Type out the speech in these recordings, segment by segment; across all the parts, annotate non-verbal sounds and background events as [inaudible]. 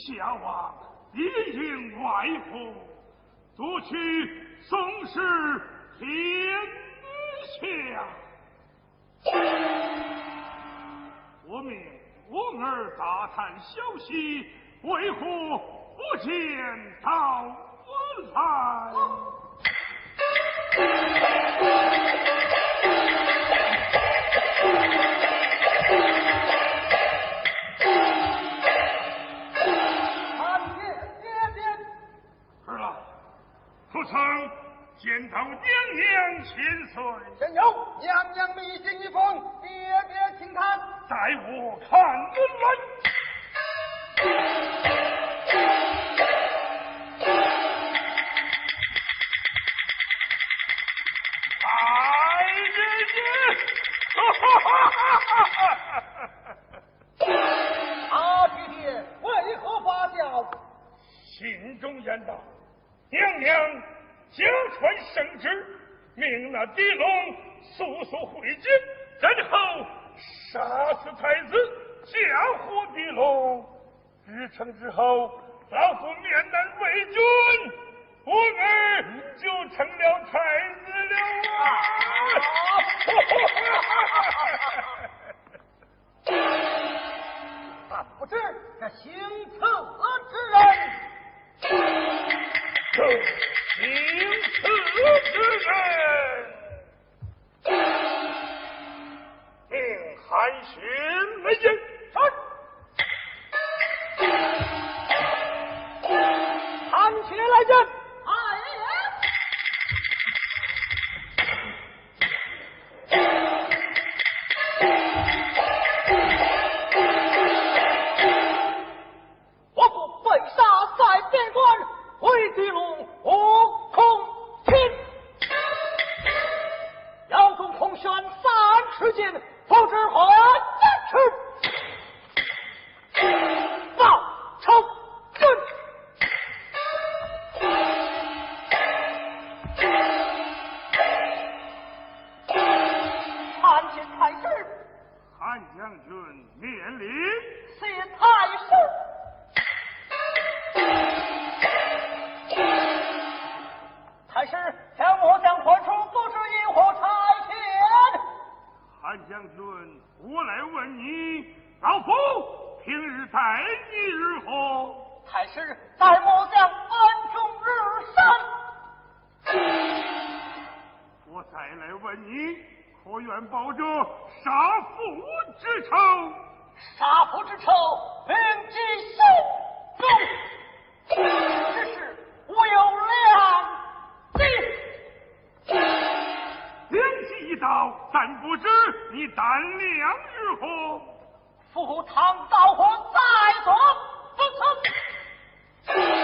小娃一应外服夺取宋氏天下。我命我儿打探消息为何不见到我来。曾见到娘娘千岁，有娘娘笔信一封，爹爹轻叹，在我看了。阿爹爹，哈哈哈哈哈哈！爹为何发笑？心中言道：娘娘。相传圣旨命那狄龙速速回京然后杀死太子嫁祸狄龙。事成之后老夫面南为君我儿就成了太子了啊 [laughs] 不知这行刺何之人。[laughs] 领此之人，命韩巡来见。是，韩雪来人。待你如何，太是在末将万众日神，我再来问你，可愿报这杀父之仇，杀父之仇，铭记心中，只是之，我有两计，两记一刀，但不知你胆量如何。赴汤蹈火在所不辞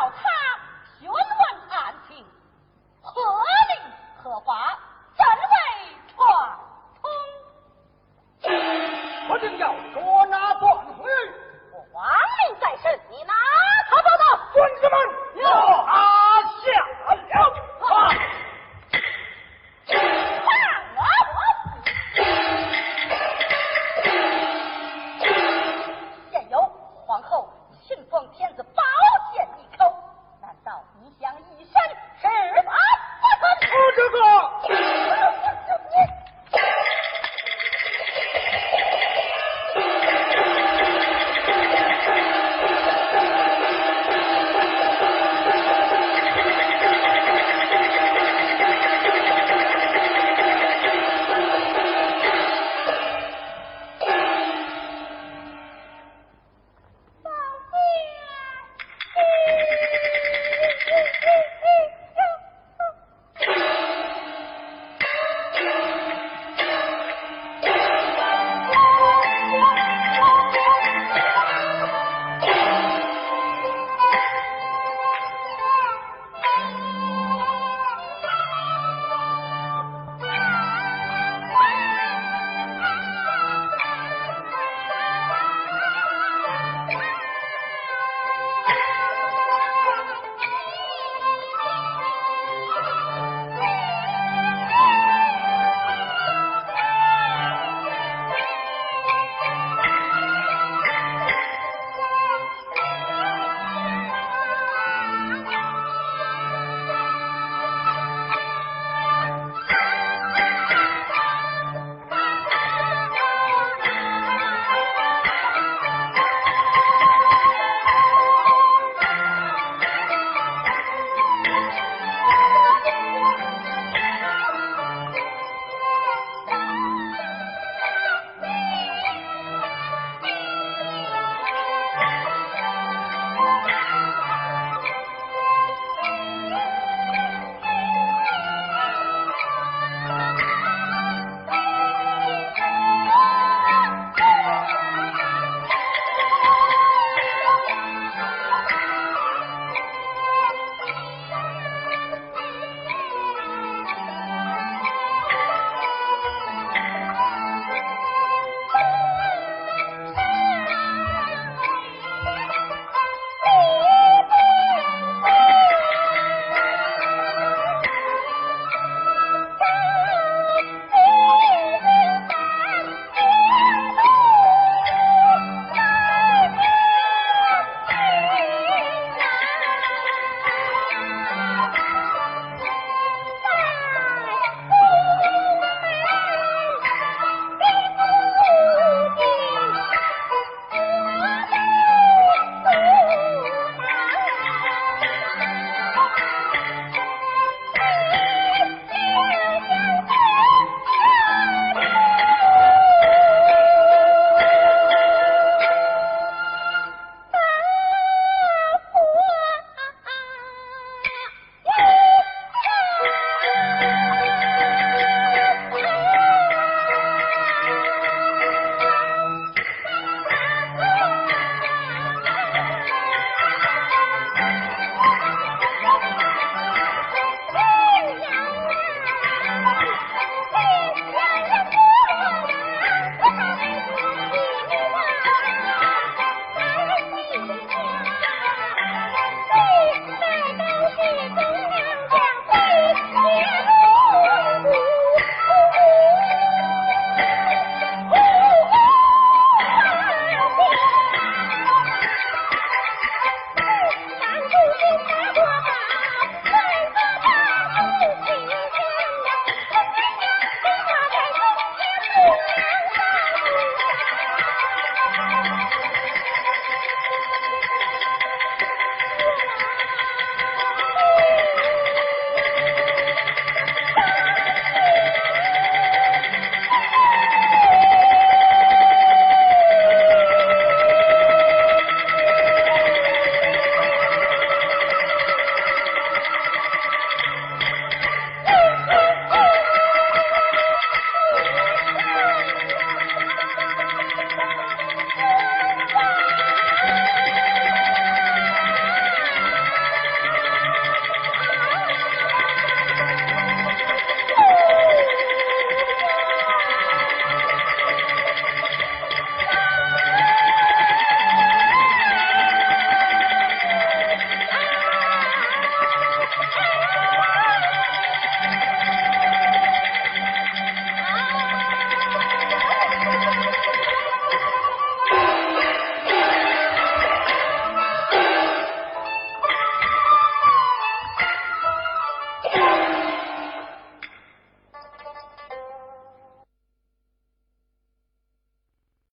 我